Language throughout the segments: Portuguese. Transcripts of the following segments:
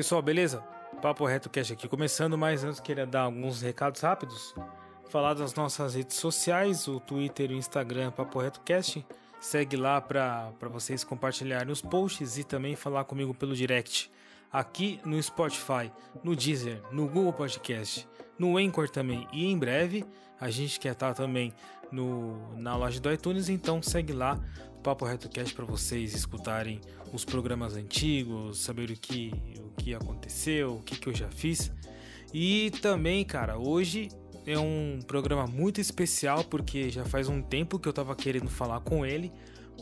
Pessoal, beleza? Papo Reto Cast aqui começando, mas antes queria dar alguns recados rápidos. Falar das nossas redes sociais, o Twitter e o Instagram Papo Reto Cast. Segue lá para vocês compartilharem os posts e também falar comigo pelo direct. Aqui no Spotify, no Deezer, no Google Podcast, no Anchor também. E em breve a gente quer estar também no, na loja do iTunes, então segue lá Papo Reto Cast para vocês escutarem os programas antigos, saber o que, o que aconteceu, o que, que eu já fiz. E também, cara, hoje é um programa muito especial porque já faz um tempo que eu tava querendo falar com ele,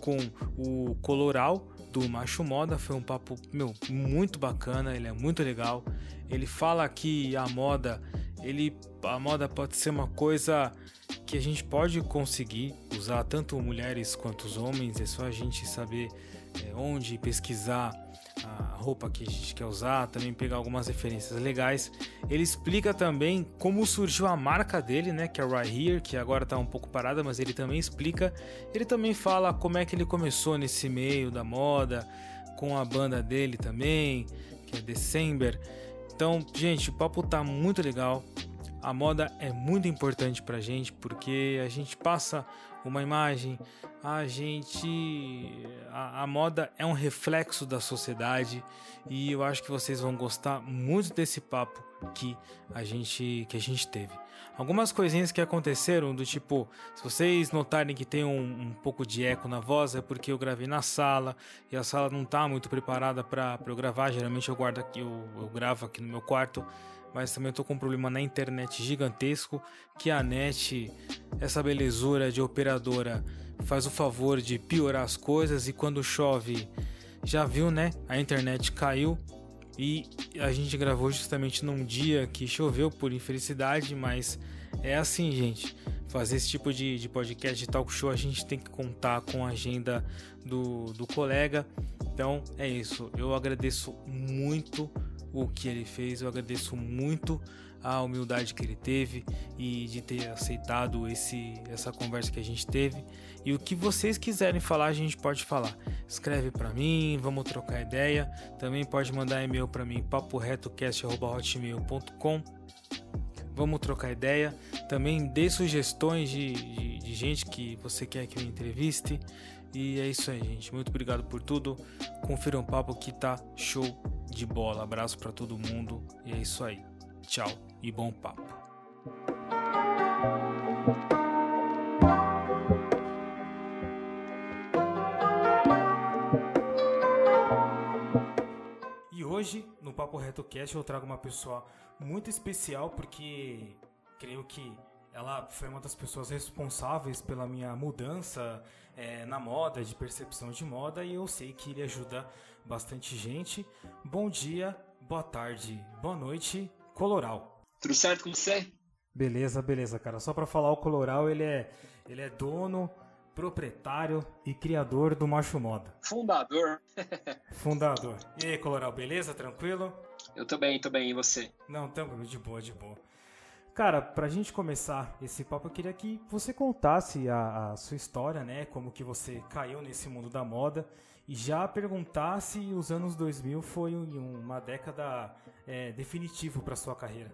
com o Coloral do Macho Moda. Foi um papo, meu, muito bacana, ele é muito legal. Ele fala que a moda, ele a moda pode ser uma coisa que a gente pode conseguir usar tanto mulheres quanto os homens, é só a gente saber é, onde pesquisar a roupa que a gente quer usar, também pegar algumas referências legais. Ele explica também como surgiu a marca dele, né, que é Right Here, que agora está um pouco parada, mas ele também explica. Ele também fala como é que ele começou nesse meio da moda, com a banda dele também, que é December. Então, gente, o papo tá muito legal. A moda é muito importante pra gente porque a gente passa uma imagem, a gente. A, a, moda é um reflexo da sociedade e eu acho que vocês vão gostar muito desse papo que a gente, que a gente teve. Algumas coisinhas que aconteceram, do tipo, se vocês notarem que tem um, um pouco de eco na voz, é porque eu gravei na sala e a sala não está muito preparada para eu gravar. Geralmente eu guardo aqui, eu, eu gravo aqui no meu quarto mas também estou com um problema na internet gigantesco, que a net, essa belezura de operadora, faz o favor de piorar as coisas e quando chove, já viu, né? A internet caiu e a gente gravou justamente num dia que choveu por infelicidade, mas é assim, gente. Fazer esse tipo de, de podcast de talk show, a gente tem que contar com a agenda do, do colega. Então é isso. Eu agradeço muito o que ele fez. Eu agradeço muito a humildade que ele teve e de ter aceitado esse, essa conversa que a gente teve. E o que vocês quiserem falar, a gente pode falar. Escreve para mim, vamos trocar ideia. Também pode mandar e-mail para mim, paporetocast.hotmail.com. Vamos trocar ideia. Também dê sugestões de, de, de gente que você quer que eu entreviste. E é isso aí, gente. Muito obrigado por tudo. Confira um papo que tá show de bola. Abraço para todo mundo. E é isso aí. Tchau e bom papo. E hoje, no Papo Reto Cast, eu trago uma pessoa muito especial porque creio que ela foi uma das pessoas responsáveis pela minha mudança é, na moda, de percepção de moda, e eu sei que ele ajuda bastante gente. Bom dia, boa tarde, boa noite, Coloral. Tudo certo com você? Beleza, beleza, cara. Só para falar, o Coloral ele é, ele é dono, proprietário e criador do Macho Moda. Fundador. Fundador. E aí, Coloral, beleza? Tranquilo? Eu tô bem, tô bem. E você? Não, tranquilo, de boa, de boa. Cara, pra gente começar esse papo, eu queria que você contasse a, a, sua história, né? Como que você caiu nesse mundo da moda e já perguntar se os anos 2000 foi uma década é, definitiva para sua carreira.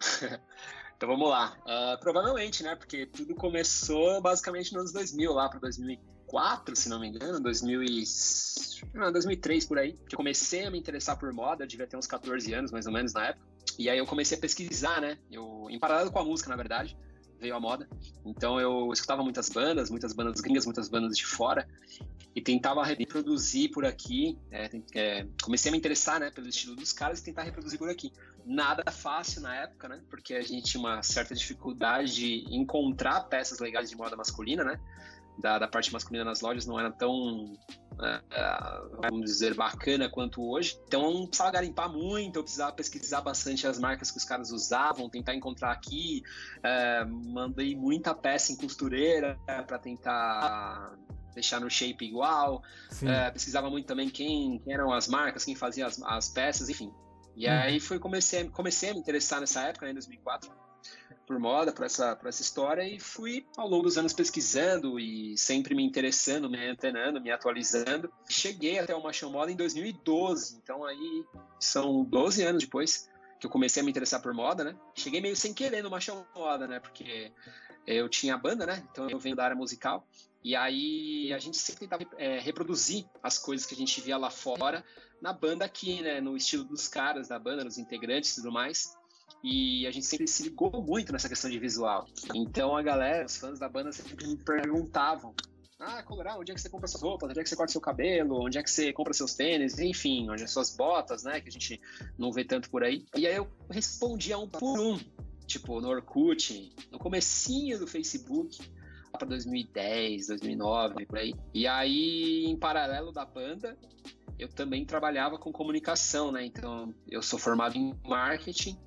então vamos lá. Uh, provavelmente, né? Porque tudo começou basicamente nos anos 2000, lá para 2004, se não me engano, 2000 e... não, 2003 por aí. Que eu comecei a me interessar por moda, eu devia ter uns 14 anos mais ou menos na época. E aí eu comecei a pesquisar, né? Eu, em paralelo com a música, na verdade veio a moda. Então eu escutava muitas bandas, muitas bandas gringas, muitas bandas de fora, e tentava reproduzir por aqui. É, é, comecei a me interessar né, pelo estilo dos caras e tentar reproduzir por aqui. Nada fácil na época, né? Porque a gente tinha uma certa dificuldade de encontrar peças legais de moda masculina, né? Da, da parte masculina nas lojas não era tão né, vamos dizer, bacana quanto hoje. Então eu precisava garimpar muito, eu precisava pesquisar bastante as marcas que os caras usavam, tentar encontrar aqui. É, mandei muita peça em costureira para tentar deixar no shape igual. É, pesquisava muito também quem, quem, eram as marcas, quem fazia as, as peças, enfim. E hum. aí foi comecei, comecei a me interessar nessa época, né, em 2004 por moda, por essa, por essa história, e fui ao longo dos anos pesquisando e sempre me interessando, me antenando, me atualizando. Cheguei até o Machão Moda em 2012, então aí são 12 anos depois que eu comecei a me interessar por moda, né? Cheguei meio sem querer no Machão Moda, né? Porque eu tinha banda, né? Então eu venho da área musical. E aí a gente sempre tentava é, reproduzir as coisas que a gente via lá fora na banda aqui, né? No estilo dos caras da banda, nos integrantes e tudo mais. E a gente sempre se ligou muito nessa questão de visual. Então a galera, os fãs da banda sempre me perguntavam ah, Colorado, onde é que você compra suas roupas? Onde é que você corta seu cabelo? Onde é que você compra seus tênis? Enfim, onde é suas botas, né? Que a gente não vê tanto por aí. E aí eu respondia um por um. Tipo, no Orkut, no comecinho do Facebook, lá para 2010, 2009, por aí. E aí, em paralelo da banda, eu também trabalhava com comunicação, né? Então, eu sou formado em marketing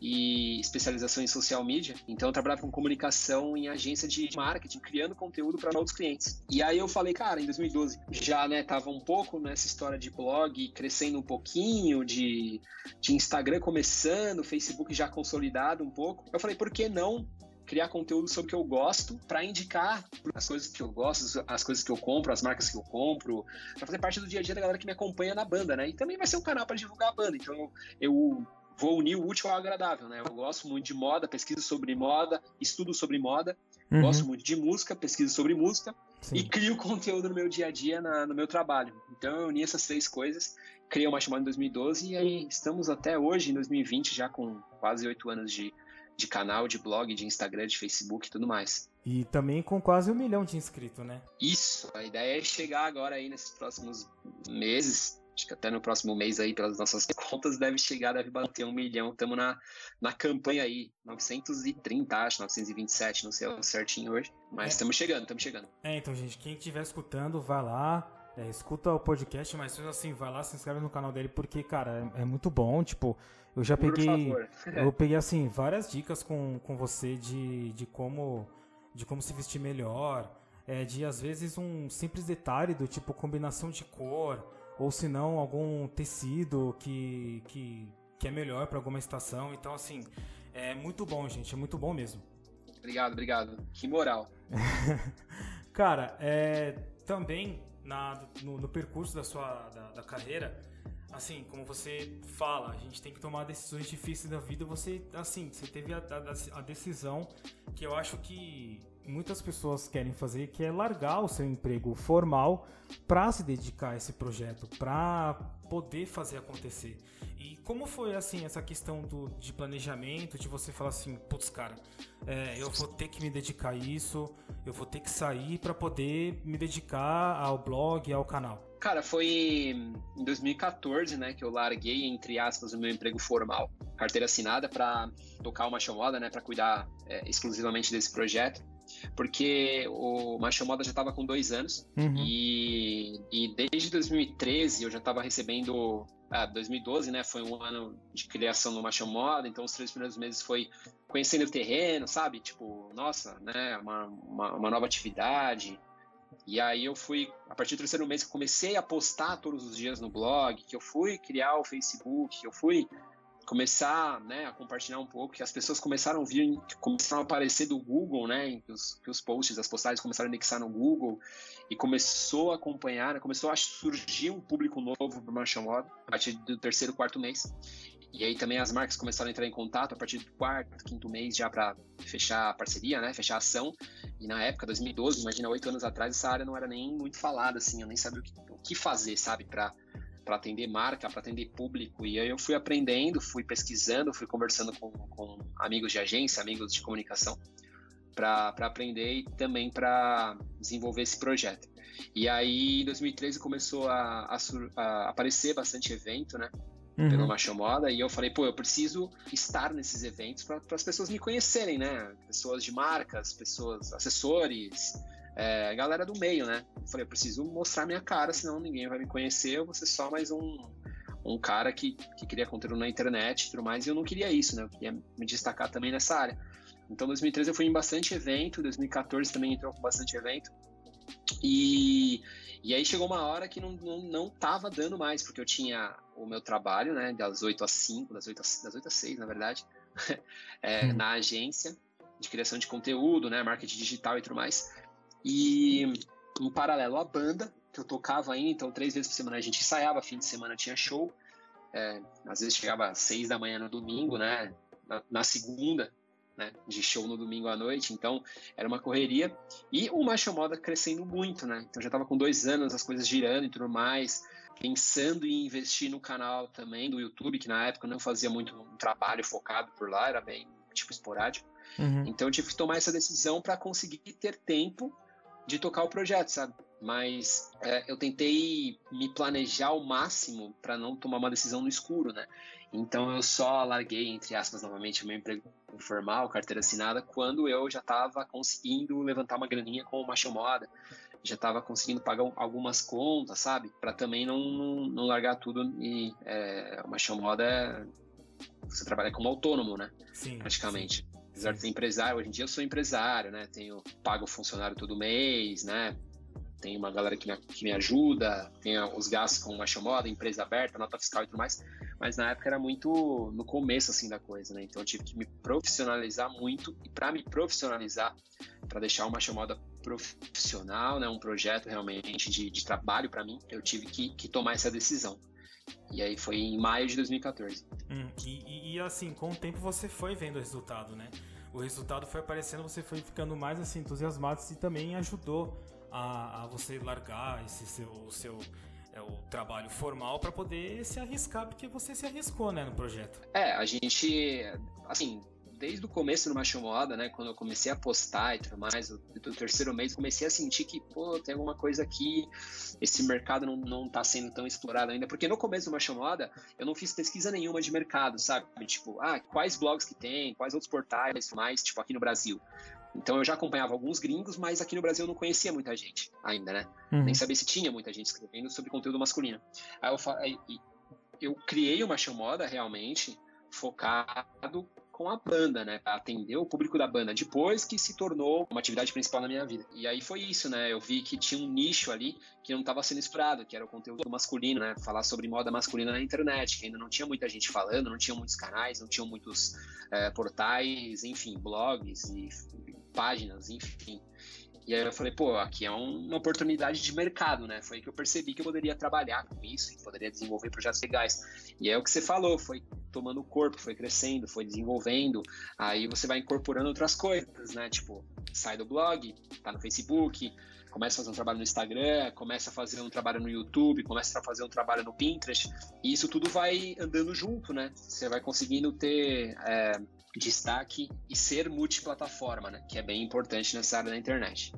e especialização em social media. Então eu trabalhava com comunicação em agência de marketing, criando conteúdo para outros clientes. E aí eu falei, cara, em 2012 já, né, tava um pouco nessa história de blog crescendo um pouquinho, de, de Instagram começando, Facebook já consolidado um pouco. Eu falei, por que não criar conteúdo sobre o que eu gosto para indicar as coisas que eu gosto, as coisas que eu compro, as marcas que eu compro, para fazer parte do dia a dia da galera que me acompanha na banda, né? E também vai ser um canal para divulgar a banda. Então eu, vou unir o útil ao agradável, né? Eu gosto muito de moda, pesquiso sobre moda, estudo sobre moda, uhum. gosto muito de música, pesquiso sobre música Sim. e crio conteúdo no meu dia a dia, na, no meu trabalho. Então eu uni essas três coisas, criei uma chamada em 2012 e aí estamos até hoje, em 2020, já com quase oito anos de, de canal, de blog, de Instagram, de Facebook e tudo mais. E também com quase um milhão de inscritos, né? Isso, a ideia é chegar agora aí nesses próximos meses, Acho que até no próximo mês aí, pelas nossas contas, deve chegar, deve bater um milhão. Estamos na, na campanha aí, 930, acho, 927, não sei o certinho hoje. Mas estamos é. chegando, estamos chegando. É, então, gente, quem estiver escutando, vai lá. É, escuta o podcast, mas assim, vai lá, se inscreve no canal dele, porque, cara, é, é muito bom. Tipo, eu já Por peguei. Eu peguei, assim, várias dicas com, com você de, de como. De como se vestir melhor. É, de às vezes um simples detalhe do tipo combinação de cor ou se não algum tecido que, que, que é melhor para alguma estação. Então, assim, é muito bom, gente, é muito bom mesmo. Obrigado, obrigado. Que moral. Cara, é, também na, no, no percurso da sua da, da, carreira, assim, como você fala, a gente tem que tomar decisões difíceis da vida. Você, assim, você teve a, a, a decisão que eu acho que muitas pessoas querem fazer, que é largar o seu emprego formal para se dedicar a esse projeto, para poder fazer acontecer. E como foi assim essa questão do, de planejamento, de você falar assim, putz, cara, é, eu vou ter que me dedicar a isso, eu vou ter que sair para poder me dedicar ao blog, ao canal? Cara, foi em 2014, né, que eu larguei, entre aspas, o meu emprego formal, carteira assinada, para tocar uma chamada, né, para cuidar é, exclusivamente desse projeto porque o Macho Moda já estava com dois anos uhum. e, e desde 2013 eu já estava recebendo. Ah, 2012, né? Foi um ano de criação no Macho Moda, então os três primeiros meses foi conhecendo o terreno, sabe? Tipo, nossa, né? Uma, uma, uma nova atividade. E aí eu fui, a partir do terceiro mês, que comecei a postar todos os dias no blog, que eu fui criar o Facebook, que eu fui começar né, a compartilhar um pouco, que as pessoas começaram a vir, começaram a aparecer do Google, né, que os, que os posts, as postagens começaram a indexar no Google e começou a acompanhar, né, começou a surgir um público novo para o Marshall Moda a partir do terceiro, quarto mês. E aí também as marcas começaram a entrar em contato a partir do quarto, quinto mês já para fechar a parceria, né, fechar a ação. E na época, 2012, imagina oito anos atrás, essa área não era nem muito falada, assim, eu nem sabia o que, o que fazer, sabe, para para atender marca, para atender público. E aí eu fui aprendendo, fui pesquisando, fui conversando com, com amigos de agência, amigos de comunicação, para aprender e também para desenvolver esse projeto. E aí, em 2013, começou a, a, a aparecer bastante evento, né? Uhum. Pelo Macho Moda, e eu falei, pô, eu preciso estar nesses eventos para as pessoas me conhecerem, né? Pessoas de marcas, pessoas, assessores, é, galera do meio, né? Eu falei, eu preciso mostrar minha cara, senão ninguém vai me conhecer, eu vou ser só mais um, um cara que, que queria conteúdo na internet e tudo mais, e eu não queria isso, né? Eu queria me destacar também nessa área. Então, 2013 eu fui em bastante evento, 2014 também entrou com bastante evento. E, e aí chegou uma hora que não, não, não tava dando mais, porque eu tinha o meu trabalho, né, das 8 às 5, das 8 às, das 8 às 6, na verdade, é, hum. na agência de criação de conteúdo, né, marketing digital e tudo mais. E em paralelo à banda, que eu tocava ainda, então três vezes por semana a gente ensaiava, fim de semana tinha show. É, às vezes chegava às seis da manhã no domingo, né? Na, na, segunda, né? De show no domingo à noite. Então era uma correria. E o Macho Moda crescendo muito, né? Então já estava com dois anos, as coisas girando e tudo mais. Pensando em investir no canal também do YouTube, que na época não fazia muito um trabalho focado por lá, era bem tipo esporádico. Uhum. Então eu tive que tomar essa decisão para conseguir ter tempo de tocar o projeto, sabe? Mas é, eu tentei me planejar ao máximo para não tomar uma decisão no escuro, né? Então eu só larguei, entre aspas, novamente, o meu emprego formal, carteira assinada, quando eu já estava conseguindo levantar uma graninha com uma chamada, já estava conseguindo pagar algumas contas, sabe? Para também não, não, não, largar tudo e é, uma chamada você trabalha como autônomo, né? Sim. Praticamente. Sim. Apesar de ser empresário, hoje em dia eu sou empresário, né? Tenho pago funcionário todo mês, né? Tem uma galera que me, que me ajuda, tem os gastos com uma chamada, empresa aberta, nota fiscal e tudo mais. Mas na época era muito no começo assim da coisa, né? Então eu tive que me profissionalizar muito e para me profissionalizar, para deixar uma chamada profissional, né, um projeto realmente de, de trabalho para mim, eu tive que, que tomar essa decisão. E aí foi em maio de 2014. Hum, e, e, assim, com o tempo você foi vendo o resultado, né? O resultado foi aparecendo, você foi ficando mais assim, entusiasmado e também ajudou a, a você largar esse seu, o seu é, o trabalho formal para poder se arriscar, porque você se arriscou, né, no projeto. É, a gente, assim, desde o começo no Macho Moda, né, quando eu comecei a postar e tudo mais, do terceiro mês, comecei a sentir que, pô, tem alguma coisa aqui, esse mercado não, não tá sendo tão explorado ainda, porque no começo do Macho Moda, eu não fiz pesquisa nenhuma de mercado, sabe? Tipo, ah, quais blogs que tem, quais outros portais mais, tipo, aqui no Brasil. Então eu já acompanhava alguns gringos, mas aqui no Brasil eu não conhecia muita gente ainda, né? Uhum. Nem sabia se tinha muita gente escrevendo sobre conteúdo masculino. Aí eu, eu criei uma Moda realmente focado com a banda, né? Pra atender o público da banda, depois que se tornou uma atividade principal na minha vida. E aí foi isso, né? Eu vi que tinha um nicho ali que não estava sendo explorado, que era o conteúdo masculino, né? Falar sobre moda masculina na internet, que ainda não tinha muita gente falando, não tinha muitos canais, não tinham muitos é, portais, enfim, blogs e páginas, enfim. E aí eu falei, pô, aqui é um, uma oportunidade de mercado, né? Foi aí que eu percebi que eu poderia trabalhar com isso, que poderia desenvolver projetos legais. E é o que você falou, foi tomando corpo, foi crescendo, foi desenvolvendo. Aí você vai incorporando outras coisas, né? Tipo, sai do blog, tá no Facebook, começa a fazer um trabalho no Instagram, começa a fazer um trabalho no YouTube, começa a fazer um trabalho no Pinterest, e isso tudo vai andando junto, né? Você vai conseguindo ter é, destaque e ser multiplataforma, né? Que é bem importante nessa área da internet.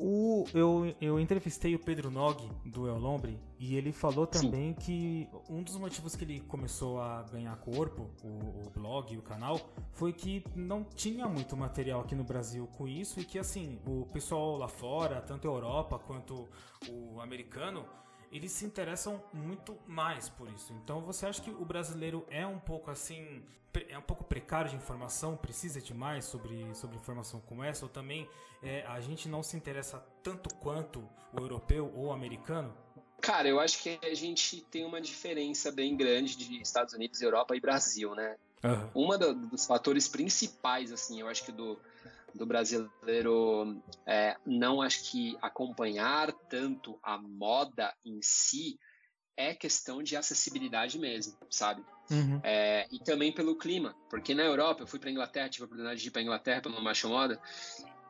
O, eu, eu entrevistei o Pedro Nog, do El Lombre, e ele falou também Sim. que um dos motivos que ele começou a ganhar corpo, o, o blog, o canal, foi que não tinha muito material aqui no Brasil com isso e que, assim, o pessoal lá fora, tanto a Europa quanto o americano, eles se interessam muito mais por isso. Então você acha que o brasileiro é um pouco assim, é um pouco precário de informação, precisa de mais sobre, sobre informação como essa, ou também é, a gente não se interessa tanto quanto o europeu ou o americano? Cara, eu acho que a gente tem uma diferença bem grande de Estados Unidos, Europa e Brasil, né? Uhum. Uma dos fatores principais, assim, eu acho que do, do brasileiro é, não acho que acompanhar tanto a moda em si é questão de acessibilidade mesmo, sabe? Uhum. É, e também pelo clima, porque na Europa eu fui para Inglaterra, tive a oportunidade de ir para Inglaterra pela Marcha Moda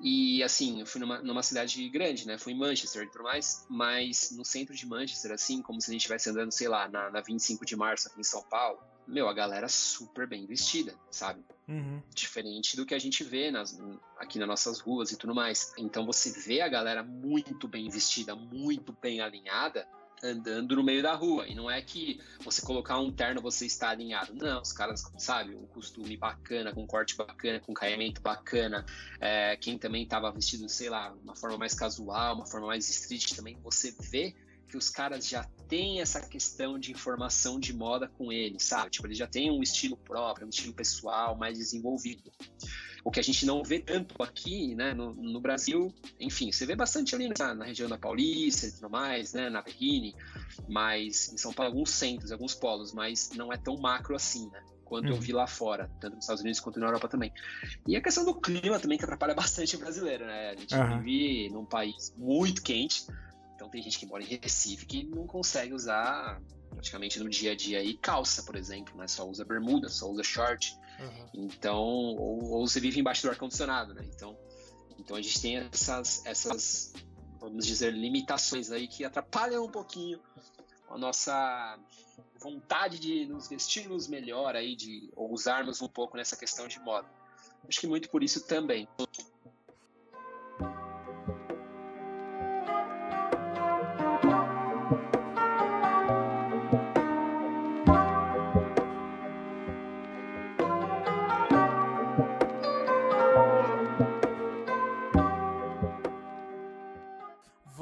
e assim, eu fui numa, numa cidade grande, né? Fui em Manchester e tudo mais, mas no centro de Manchester, assim, como se a gente estivesse andando, sei lá, na, na 25 de março aqui em São Paulo, meu, a galera super bem vestida, sabe? Uhum. Diferente do que a gente vê nas, aqui nas nossas ruas e tudo mais. Então você vê a galera muito bem vestida, muito bem alinhada, andando no meio da rua. E não é que você colocar um terno você está alinhado. Não, os caras, sabe, um costume bacana, com corte bacana, com um caimento bacana. É, quem também estava vestido, sei lá, uma forma mais casual, uma forma mais street também, você vê que os caras já têm essa questão de informação de moda com eles, sabe? Tipo, eles já têm um estilo próprio, um estilo pessoal mais desenvolvido. O que a gente não vê tanto aqui, né, no, no Brasil, enfim, você vê bastante ali na, na, região da Paulista e tudo mais, né, na Berrine, mas em São Paulo, alguns centros, alguns polos, mas não é tão macro assim, né? quanto uhum. eu vi lá fora, tanto nos Estados Unidos quanto na Europa também. E a questão do clima também, que atrapalha bastante o brasileiro, né? A gente uhum. vive num país muito quente, então tem gente que mora em Recife que não consegue usar praticamente no dia a dia aí calça, por exemplo, né? Só usa bermuda, só usa short. Uhum. Então, ou, ou, você vive embaixo do ar-condicionado, né? Então, então a gente tem essas, essas, vamos dizer, limitações aí que atrapalham um pouquinho a nossa vontade de nos vestirmos melhor aí, de usarmos um pouco nessa questão de moda. Acho que muito por isso também.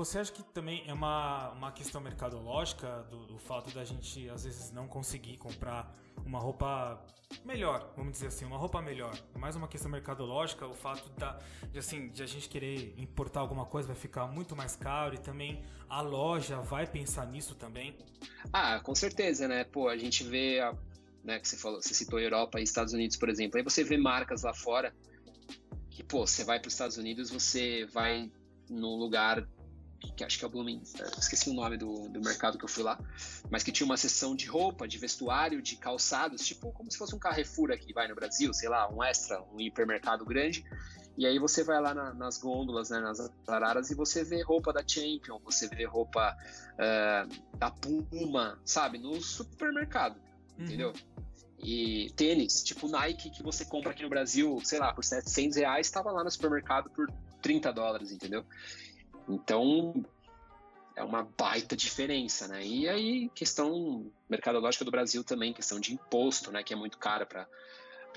Você acha que também é uma, uma questão mercadológica do, do, fato da gente às vezes não conseguir comprar uma roupa melhor, vamos dizer assim, uma roupa melhor. Mais uma questão mercadológica, o fato da, de, assim, de a gente querer importar alguma coisa vai ficar muito mais caro e também a loja vai pensar nisso também? Ah, com certeza, né? Pô, a gente vê, né, que você falou, você citou Europa e Estados Unidos, por exemplo. Aí você vê marcas lá fora que, pô, você vai para os Estados Unidos, você vai num lugar que acho que é o Blooming, é, esqueci o nome do, do mercado que eu fui lá, mas que tinha uma seção de roupa, de vestuário, de calçados, tipo como se fosse um Carrefour aqui, vai no Brasil, sei lá, um extra, um hipermercado grande. E aí você vai lá na, nas gôndolas, né, nas araras, e você vê roupa da Champion, você vê roupa uh, da Puma, sabe, no supermercado, uhum. entendeu? E tênis, tipo Nike, que você compra aqui no Brasil, sei lá, por 700 reais, estava lá no supermercado por 30 dólares, entendeu? Então, é uma baita diferença, né? E aí, questão mercadológica do Brasil também, questão de imposto, né? Que é muito cara para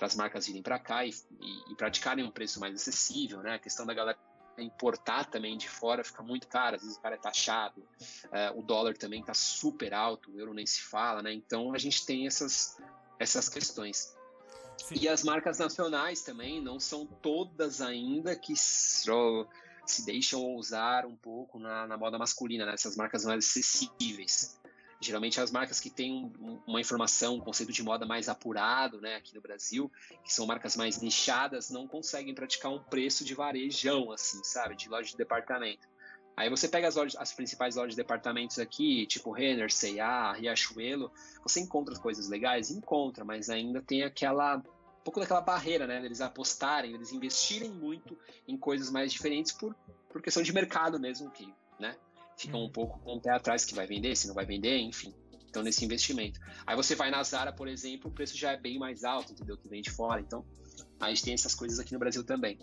as marcas virem para cá e, e, e, praticarem um preço mais acessível, né? A questão da galera importar também de fora fica muito caro, às vezes o cara é taxado, uh, o dólar também está super alto, o euro nem se fala, né? Então a gente tem essas, essas questões. Sim. E as marcas nacionais também não são todas ainda que se deixam ousar um pouco na, na moda masculina, né? marcas mais acessíveis. Geralmente as marcas que têm um, uma informação, um conceito de moda mais apurado, né, aqui no Brasil, que são marcas mais nichadas, não conseguem praticar um preço de varejão, assim, sabe, de loja de departamento. Aí você pega as, lojas, as principais lojas de departamentos aqui, tipo Renner, C&A, Riachuelo, você encontra coisas legais? Encontra, mas ainda tem aquela pouco daquela barreira, né? Eles apostarem, eles investirem muito em coisas mais diferentes por, por questão de mercado mesmo, que, né? Ficam um uhum. pouco com o pé atrás que vai vender, se não vai vender, enfim. Então, nesse investimento. Aí você vai na Zara, por exemplo, o preço já é bem mais alto, entendeu? Que vem de fora. Então, a gente tem essas coisas aqui no Brasil também.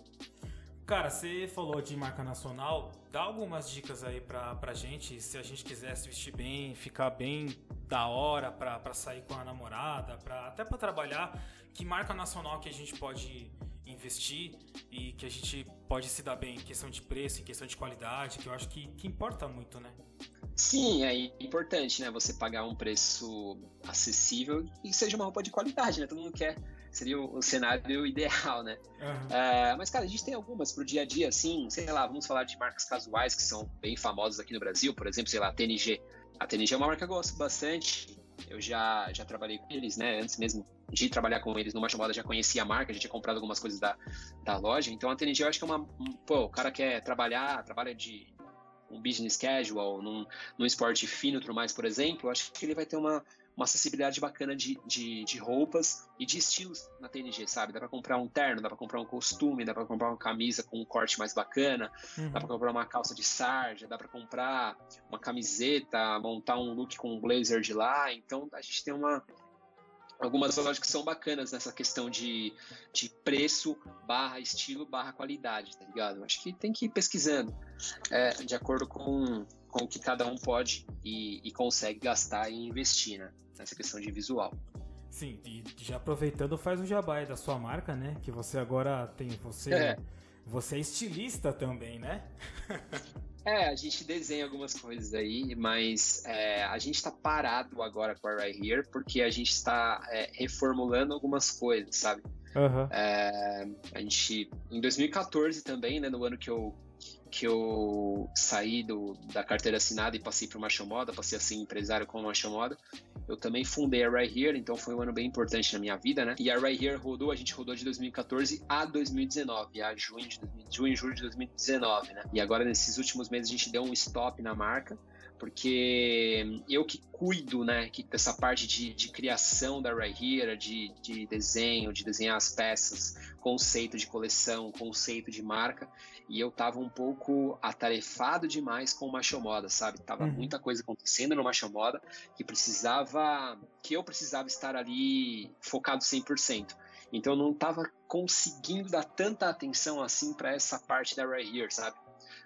Cara, você falou de marca nacional, dá algumas dicas aí pra, pra gente, se a gente quiser se vestir bem, ficar bem da hora pra, pra sair com a namorada, pra, até pra trabalhar, que marca nacional que a gente pode investir e que a gente pode se dar bem em questão de preço, em questão de qualidade, que eu acho que, que importa muito, né? Sim, é importante, né? Você pagar um preço acessível e que seja uma roupa de qualidade, né? Todo mundo quer seria o, o cenário ideal, né? Uhum. É, mas, cara, a gente tem algumas pro dia a dia, assim, sei lá, vamos falar de marcas casuais que são bem famosas aqui no Brasil, por exemplo, sei lá, a TNG. A TNG é uma marca que eu gosto bastante, eu já, já trabalhei com eles, né? Antes mesmo de trabalhar com eles numa chamada, já conhecia a marca, já tinha comprado algumas coisas da, da loja. Então a TNG eu acho que é uma. Um, pô, o cara quer trabalhar, trabalha de um business casual, num, num esporte fino e tudo mais, por exemplo, eu acho que ele vai ter uma, uma acessibilidade bacana de, de, de, roupas e de estilos na TNG, sabe? Dá para comprar um terno, dá para comprar um costume, dá para comprar uma camisa com um corte mais bacana, uhum. dá para comprar uma calça de sarja, dá para comprar uma camiseta, montar um look com um blazer de lá. Então a gente tem uma algumas lojas que são bacanas nessa questão de, de preço barra estilo barra qualidade, tá ligado? Acho que tem que ir pesquisando é, de acordo com, com o que cada um pode e, e consegue gastar e investir, né? nessa questão de visual. Sim, e já aproveitando, faz o jabá da sua marca, né? Que você agora tem. Você é, você é estilista também, né? é, a gente desenha algumas coisas aí, mas é, a gente está parado agora com a Right Here porque a gente está é, reformulando algumas coisas, sabe? Uhum. É, a gente, em 2014 também, né, no ano que eu que eu saí do, da carteira assinada e passei para o Marcha Moda, passei a ser empresário com a Marcha Moda. Eu também fundei a Right Here, então foi um ano bem importante na minha vida, né? E a Right Here rodou, a gente rodou de 2014 a 2019, a junho, de, junho e julho de 2019, né? E agora nesses últimos meses a gente deu um stop na marca porque eu que cuido, né, que, dessa parte de, de criação da Right Here, de, de desenho, de desenhar as peças, conceito de coleção, conceito de marca, e eu tava um pouco atarefado demais com o Macho Moda, sabe? Tava uhum. muita coisa acontecendo no Macho Moda que precisava, que eu precisava estar ali focado 100%. Então eu não tava conseguindo dar tanta atenção assim para essa parte da Right Here, sabe?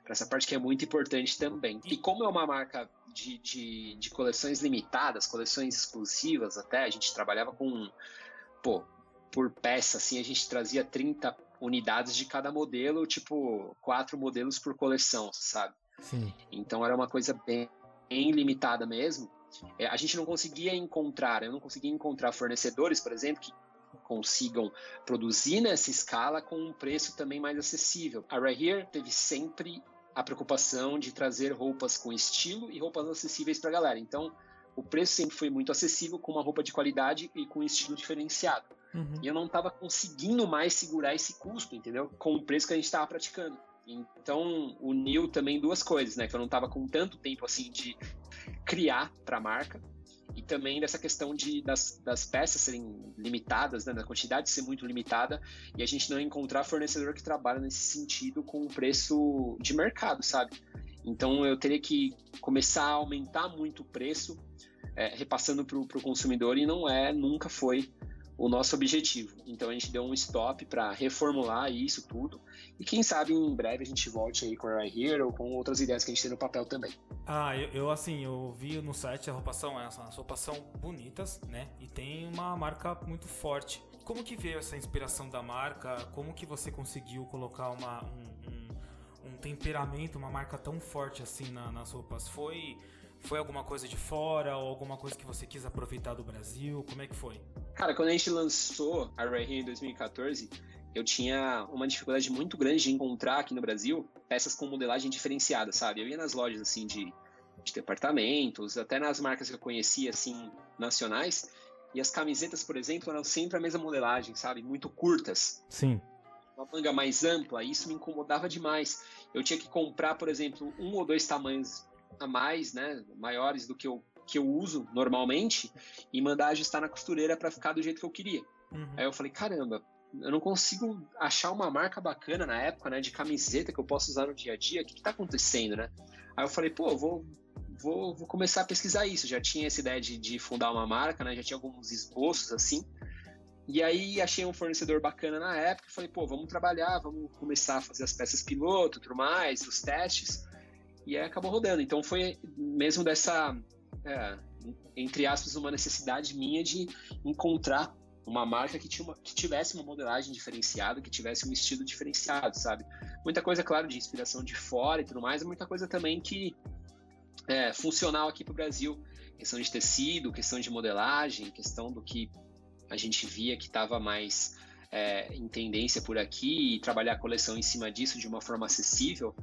para essa parte que é muito importante também. E como é uma marca de, de, de, coleções limitadas, coleções exclusivas até, a gente trabalhava com, pô, por peça, assim, a gente trazia 30 unidades de cada modelo, tipo, quatro modelos por coleção, sabe? Sim. Então era uma coisa bem, bem limitada mesmo. É, a gente não conseguia encontrar, eu não conseguia encontrar fornecedores, por exemplo, que consigam produzir nessa escala com um preço também mais acessível. A Right Here teve sempre a preocupação de trazer roupas com estilo e roupas acessíveis para a galera. Então, o preço sempre foi muito acessível, com uma roupa de qualidade e com um estilo diferenciado. Uhum. E eu não estava conseguindo mais segurar esse custo, entendeu? Com o preço que a gente estava praticando. Então, uniu também duas coisas, né? Que eu não estava com tanto tempo assim de criar para a marca e também dessa questão de das, das peças serem limitadas, né, da quantidade ser muito limitada e a gente não encontrar fornecedor que trabalha nesse sentido com o preço de mercado, sabe? Então eu teria que começar a aumentar muito o preço, é, repassando para o consumidor e não é, nunca foi o nosso objetivo. Então a gente deu um stop para reformular isso tudo. E quem sabe em breve a gente volte aí com a Here ou com outras ideias que a gente tem no papel também. Ah, eu, eu assim, eu vi no site a roupas são essas, as roupas são bonitas, né? E tem uma marca muito forte. Como que veio essa inspiração da marca? Como que você conseguiu colocar uma, um, um, um temperamento, uma marca tão forte assim na, nas roupas? Foi foi alguma coisa de fora ou alguma coisa que você quis aproveitar do Brasil? Como é que foi? Cara, quando a gente lançou a Ray em 2014, eu tinha uma dificuldade muito grande de encontrar aqui no Brasil peças com modelagem diferenciada, sabe? Eu ia nas lojas assim de, de departamentos, até nas marcas que eu conhecia assim nacionais, e as camisetas, por exemplo, eram sempre a mesma modelagem, sabe? Muito curtas. Sim. Uma manga mais ampla, isso me incomodava demais. Eu tinha que comprar, por exemplo, um ou dois tamanhos a mais, né, maiores do que eu, que eu uso normalmente, e mandar ajustar na costureira para ficar do jeito que eu queria. Uhum. Aí eu falei, caramba, eu não consigo achar uma marca bacana na época, né, de camiseta que eu possa usar no dia a dia. O que, que tá acontecendo, né? Aí eu falei, pô, vou, vou, vou começar a pesquisar isso. Já tinha essa ideia de, de fundar uma marca, né? Já tinha alguns esboços assim. E aí achei um fornecedor bacana na época e falei, pô, vamos trabalhar, vamos começar a fazer as peças piloto, tudo mais, os testes e acabou rodando. Então foi mesmo dessa, é, entre aspas, uma necessidade minha de encontrar uma marca que, tinha uma, que tivesse uma modelagem diferenciada, que tivesse um estilo diferenciado, sabe? Muita coisa, claro, de inspiração de fora e tudo mais, muita coisa também que é funcional aqui para o Brasil. Questão de tecido, questão de modelagem, questão do que a gente via que estava mais é, em tendência por aqui e trabalhar a coleção em cima disso de uma forma acessível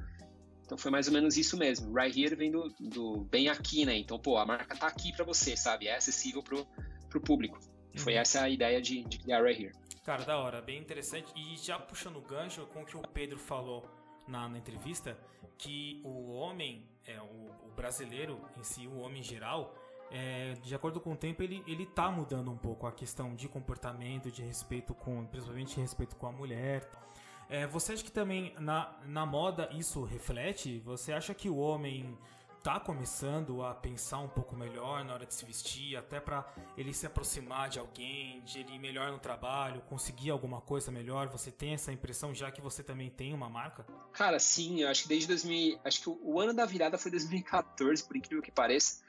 então foi mais ou menos isso mesmo. Right here vem do, do bem aqui, né? Então, pô, a marca tá aqui para você, sabe? É acessível pro, pro público. Uhum. Foi essa a ideia de, de criar Right Here. Cara, da hora, bem interessante. E já puxando o gancho com o que o Pedro falou na, na entrevista, que o homem, é, o, o, brasileiro em si, o homem em geral, é, de acordo com o tempo, ele, ele tá mudando um pouco a questão de comportamento, de respeito com, principalmente de respeito com a mulher. É, você acha que também na, na moda isso reflete? Você acha que o homem tá começando a pensar um pouco melhor na hora de se vestir, até para ele se aproximar de alguém, de ele ir melhor no trabalho, conseguir alguma coisa melhor? Você tem essa impressão já que você também tem uma marca? Cara, sim, eu acho que desde 2000, acho que o, ano da virada foi 2014, por incrível que pareça.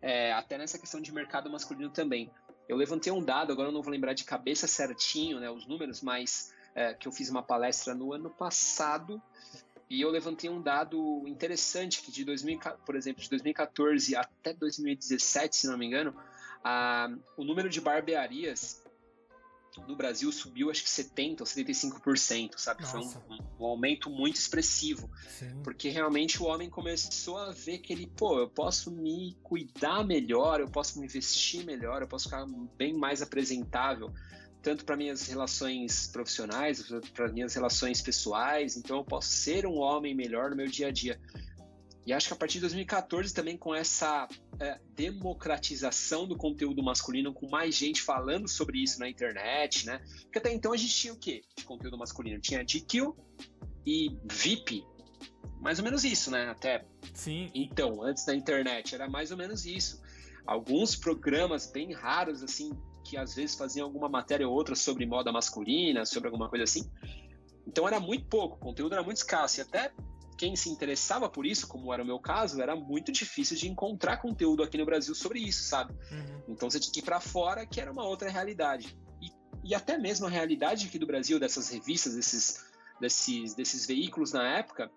É, até nessa questão de mercado masculino também. Eu levantei um dado, agora eu não vou lembrar de cabeça certinho, né, os números, mas é, que eu fiz uma palestra no ano passado e eu levantei um dado interessante que de 2000, por exemplo, de 2014 até 2017, se não me engano, a, o número de barbearias no Brasil subiu acho que 70% ou 75%, sabe? Nossa. Foi um, um, aumento muito expressivo. Sim. Porque realmente o homem começou a ver que ele, pô, eu posso me cuidar melhor, eu posso me vestir melhor, eu posso ficar bem mais apresentável, tanto para minhas relações profissionais, para minhas relações pessoais, então eu posso ser um homem melhor no meu dia a dia. E acho que a partir de 2014 também com essa é, democratização do conteúdo masculino, com mais gente falando sobre isso na internet, né? Porque até então a gente tinha o quê de conteúdo masculino? Tinha GQ e VIP. Mais ou menos isso, né? Até. Sim. Então, antes da internet, era mais ou menos isso. Alguns programas bem raros, assim, que às vezes faziam alguma matéria ou outra sobre moda masculina, sobre alguma coisa assim. Então era muito pouco, o conteúdo era muito escasso. E até quem se interessava por isso, como era o meu caso, era muito difícil de encontrar conteúdo aqui no Brasil sobre isso, sabe? Uhum. Então você tinha que ir para fora, que era uma outra realidade. E, e, até mesmo a realidade aqui do Brasil, dessas revistas, desses, desses, desses veículos na época,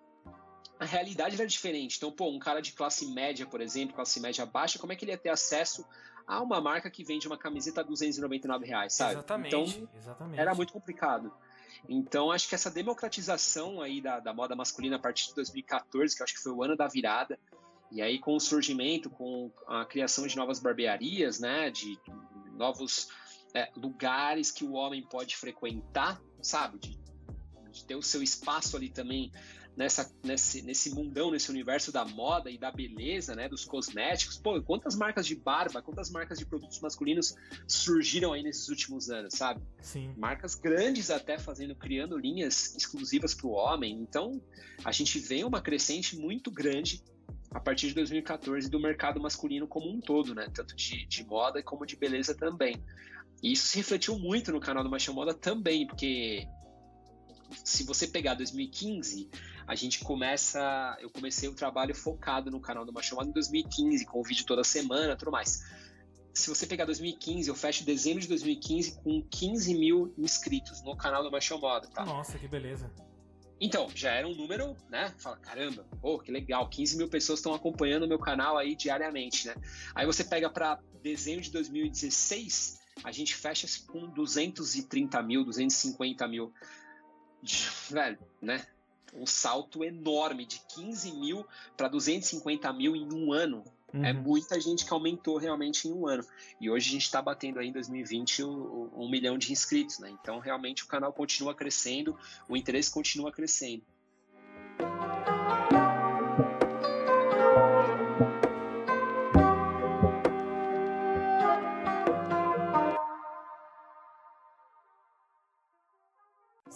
a realidade era diferente. Então, pô, um cara de classe média, por exemplo, classe média baixa, como é que ele ia ter acesso a uma marca que vende uma camiseta a 299 reais, sabe? Exatamente, então, exatamente. era muito complicado. Então, acho que essa democratização aí da, da moda masculina a partir de 2014, que acho que foi o ano da virada, e aí com o surgimento, com a criação de novas barbearias, né, de novos é, lugares que o homem pode frequentar, sabe, de, de ter o seu espaço ali também nessa, nesse, nesse mundão, nesse universo da moda e da beleza, né, dos cosméticos. Pô, quantas marcas de barba, quantas marcas de produtos masculinos surgiram aí nesses últimos anos, sabe? Sim. Marcas grandes até fazendo, criando linhas exclusivas para o homem. Então, a gente vê uma crescente muito grande a partir de 2014 do mercado masculino como um todo, né? Tanto de, de moda como de beleza também. E isso se refletiu muito no canal do Machão Moda também, porque se você pegar 2015, a gente começa. Eu comecei o trabalho focado no canal do Machomado em 2015, com o vídeo toda semana tudo mais. Se você pegar 2015, eu fecho dezembro de 2015 com 15 mil inscritos no canal do Moda, tá? Nossa, que beleza. Então, já era um número, né? Fala, caramba, pô, que legal, 15 mil pessoas estão acompanhando o meu canal aí diariamente, né? Aí você pega para dezembro de 2016, a gente fecha com 230 mil, 250 mil. Velho, né? Um salto enorme de 15 mil para 250 mil em um ano. É uhum. É muita gente que aumentou realmente em um ano. E hoje a gente está batendo aí em 2020 um, um milhão de inscritos, né? Então realmente o canal continua crescendo, o interesse continua crescendo.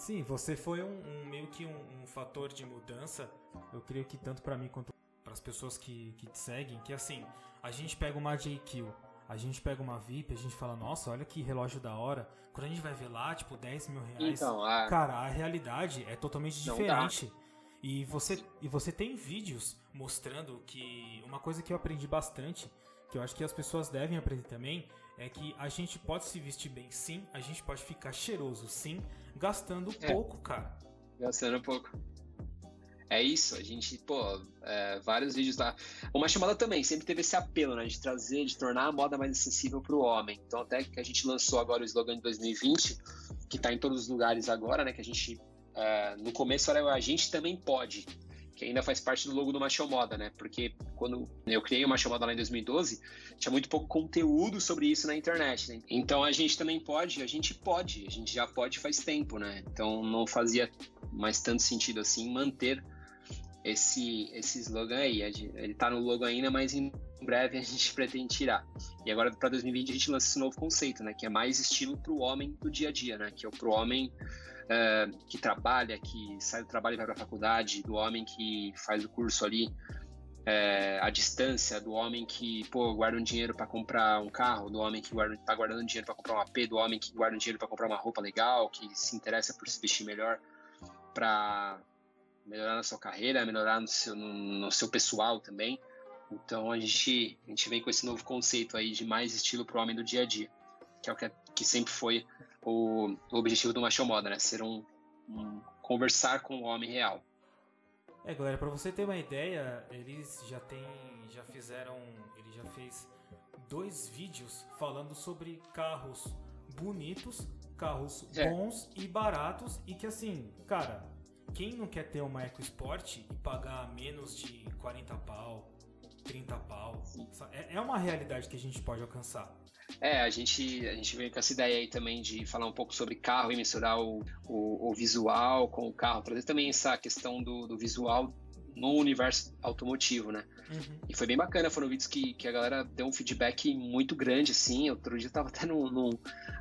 Sim, você foi um, um meio que um, um, fator de mudança. Eu creio que tanto para mim quanto para as pessoas que, que te seguem, que assim, a gente pega uma JQ, a gente pega uma VIP, a gente fala, nossa, olha que relógio da hora. Quando a gente vai ver lá, tipo, 10 mil reais. Então, a... Cara, a realidade é totalmente diferente. E você, e você tem vídeos mostrando que uma coisa que eu aprendi bastante, que eu acho que as pessoas devem aprender também, é que a gente pode se vestir bem sim, a gente pode ficar cheiroso sim, gastando é. pouco, cara. Gastando pouco. É isso, a gente, pô, é, vários vídeos lá. Uma chamada também, sempre teve esse apelo, né? De trazer, de tornar a moda mais acessível para o homem. Então, até que a gente lançou agora o slogan de 2020, que está em todos os lugares agora, né? Que a gente, é, no começo era a gente também pode que ainda faz parte do logo do Macho Moda, né? Porque quando eu criei o Macho Moda lá em 2012, tinha muito pouco conteúdo sobre isso na internet, né? Então a gente também pode, a gente pode, a gente já pode faz tempo, né? Então não fazia mais tanto sentido assim manter esse, esse slogan aí. Ele tá no logo ainda, mas em breve a gente pretende tirar. E agora para 2020 a gente lança esse novo conceito, né? Que é mais estilo para o homem do dia a dia, né? Que é o o homem uh, que trabalha, que sai do trabalho e vai para a faculdade, do homem que faz o curso ali é, à distância, do homem que pô, guarda um dinheiro para comprar um carro, do homem que guarda, tá guardando dinheiro para comprar um AP, do homem que guarda um dinheiro para comprar uma roupa legal, que se interessa por se vestir melhor para melhorar na sua carreira, melhorar no seu, no, no, seu pessoal também. Então a gente, a gente vem com esse novo conceito aí de mais estilo para o homem do dia a dia, que é o que, que sempre foi o, o objetivo do Macho Moda, né? Ser um, um conversar com o homem real. É, galera, para você ter uma ideia, eles já tem, já fizeram, ele já fez dois vídeos falando sobre carros bonitos, carros é. bons e baratos e que assim, cara, quem não quer ter uma EcoSport e pagar menos de 40 pau, 30 pau, é, é uma realidade que a gente pode alcançar. É, a gente, a gente veio com essa ideia aí também de falar um pouco sobre carro e misturar o, o, o visual com o carro, trazer também essa questão do, do visual no universo automotivo, né? Uhum. E foi bem bacana, foram vídeos que, que a galera deu um feedback muito grande, assim. Outro dia eu tava até num, num,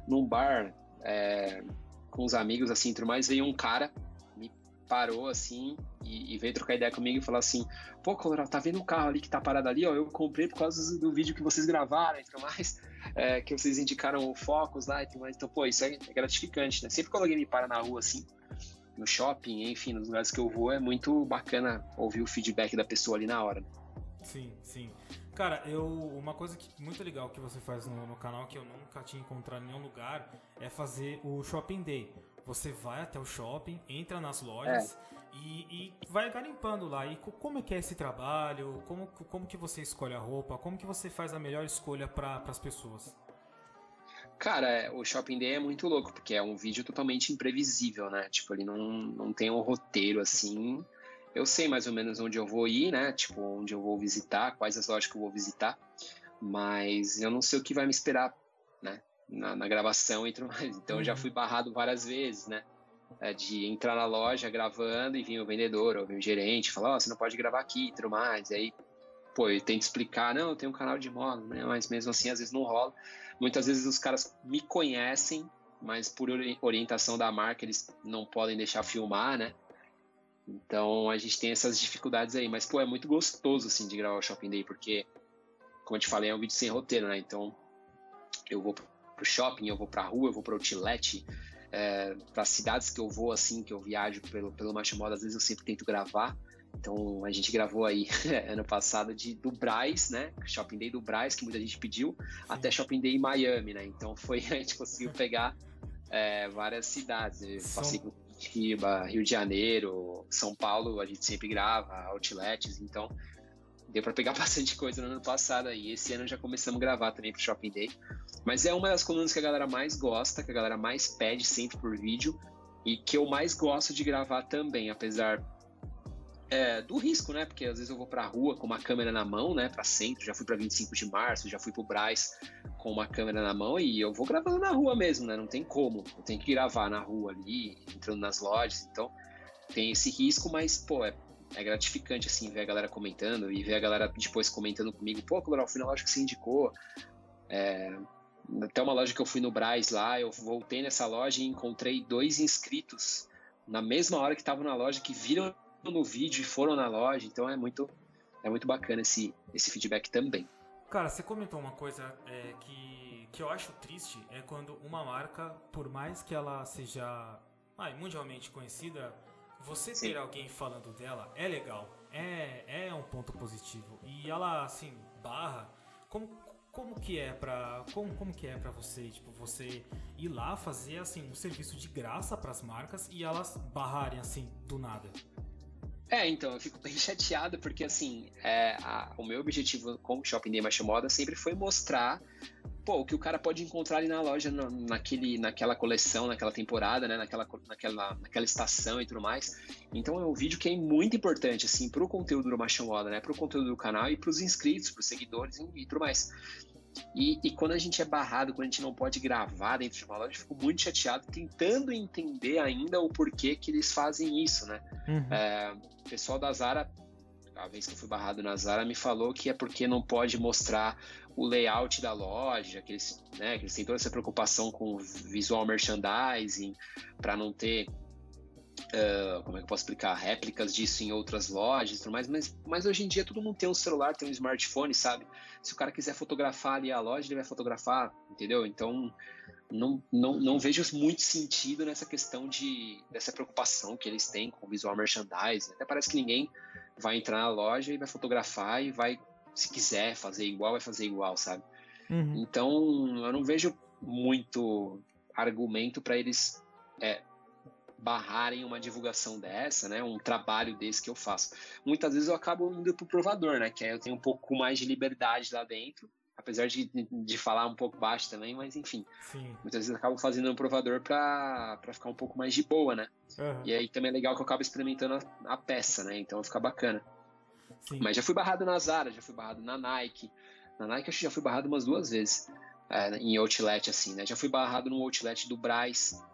num bar é, com os amigos, assim, tudo mais, veio um cara, parou, assim, e, e, veio trocar ideia comigo e falar assim, pô, Colorado, tá vendo o carro ali que tá parado ali, ó, eu comprei por causa do vídeo que vocês gravaram e tudo mais, é, que vocês indicaram o Focus lá e tudo mais. Então, pô, isso é, é gratificante, né? Sempre que alguém me para na rua, assim, no shopping, enfim, nos lugares que eu vou, é muito bacana ouvir o feedback da pessoa ali na hora. Sim, sim. Cara, eu uma coisa que, muito legal que você faz no, no, canal que eu nunca tinha encontrado em nenhum lugar é fazer o Shopping Day. Você vai até o shopping, entra nas lojas é. e, e, vai garimpando lá. E como é que é esse trabalho? Como, como que você escolhe a roupa? Como que você faz a melhor escolha para as pessoas? Cara, é, o Shopping Day é muito louco, porque é um vídeo totalmente imprevisível, né? Tipo, ele não, não tem um roteiro assim. Eu sei mais ou menos onde eu vou ir, né? Tipo, onde eu vou visitar, quais as lojas que eu vou visitar. Mas eu não sei o que vai me esperar, né? Na, na gravação e tudo mais. Então eu já uhum. fui barrado várias vezes, né? É, de entrar na loja gravando e vir o vendedor ou vir o gerente falar, ó, oh, você não pode gravar aqui e tudo mais. E aí, pô, eu tento explicar, não, eu tenho um canal de moda, né? Mas mesmo assim, às vezes não rola. Muitas vezes os caras me conhecem, mas por orientação da marca eles não podem deixar filmar, né? Então a gente tem essas dificuldades aí, mas pô, é muito gostoso assim de gravar o Shopping Day, porque como eu te falei, é um vídeo sem roteiro, né? Então eu vou pro shopping, eu vou pra rua, eu vou pro outlet, é, para cidades que eu vou assim, que eu viajo pelo pelo Macho Moda, às vezes eu sempre tento gravar. Então a gente gravou aí ano passado de do Braz, né? Shopping Day do Braz, que muita gente pediu, Sim. até Shopping Day em Miami, né? Então foi a gente conseguiu pegar é, várias cidades. Eu passei por Curitiba, Rio de Janeiro, São Paulo, a gente sempre grava, outlets, então deu para pegar bastante coisa no ano passado aí. Esse ano já começamos a gravar também pro Shopping Day. Mas é uma das colunas que a galera mais gosta, que a galera mais pede sempre por vídeo e que eu mais gosto de gravar também, apesar é, do risco, né? Porque às vezes eu vou pra rua com uma câmera na mão, né? Pra centro, já fui pra 25 de março, já fui pro Braz com uma câmera na mão e eu vou gravando na rua mesmo, né? Não tem como. Eu tenho que gravar na rua ali, entrando nas lojas, então tem esse risco, mas, pô, é, é gratificante, assim, ver a galera comentando e ver a galera depois comentando comigo, pô, Cabral, no final acho que você indicou. É, até uma loja que eu fui no Braz lá, eu voltei nessa loja e encontrei dois inscritos na mesma hora que estavam na loja que viram no vídeo e foram na loja, então é muito, é muito bacana esse, esse feedback também. Cara, você comentou uma coisa é, que, que eu acho triste, é quando uma marca, por mais que ela seja ah, mundialmente conhecida, você Sim. ter alguém falando dela é legal, é, é um ponto positivo. E ela, assim, barra, como, como que é para como, como que é para você tipo você ir lá fazer assim um serviço de graça para as marcas e elas barrarem assim do nada é, então, eu fico bem chateado porque, assim, é, a, o meu objetivo com o Shopping Day Marcha Moda sempre foi mostrar pô, o que o cara pode encontrar ali na loja, na, naquele, naquela coleção, naquela temporada, né, naquela, naquela, naquela estação e tudo mais. Então é um vídeo que é muito importante, assim, pro conteúdo do Marcha Moda, né, pro conteúdo do canal e pros inscritos, pros seguidores e, e tudo mais. E, e, quando a gente é barrado, quando a gente não pode gravar dentro de uma loja, eu fico muito chateado, tentando entender ainda o porquê que eles fazem isso, né? Uhum. É, o pessoal da Zara, a vez que eu fui barrado na Zara, me falou que é porque não pode mostrar o layout da loja, que eles, né, que eles têm toda essa preocupação com visual merchandising, para não ter Uh, como é que eu posso explicar, réplicas disso em outras lojas e tudo mais, mas, mas hoje em dia todo mundo tem um celular, tem um smartphone, sabe? Se o cara quiser fotografar ali a loja, ele vai fotografar, entendeu? Então, não, não, não vejo muito sentido nessa questão de dessa preocupação que eles têm com visual merchandising. Até parece que ninguém vai entrar na loja e vai fotografar e vai, se quiser fazer igual, vai fazer igual, sabe? Uhum. Então, eu não vejo muito argumento para eles é, barrarem uma divulgação dessa, né, um trabalho desse que eu faço. Muitas vezes eu acabo indo pro provador, né, que aí eu tenho um pouco mais de liberdade lá dentro, apesar de, de falar um pouco baixo também, mas enfim. Sim. Muitas vezes eu acabo fazendo um provador para ficar um pouco mais de boa, né? Uhum. E aí também é legal que eu acabo experimentando a, a peça, né? Então fica bacana. Sim. Mas já fui barrado na Zara, já fui barrado na Nike. Na Nike acho que já fui barrado umas duas vezes. É, em outlet, assim, né? Já fui barrado no outlet do Braz.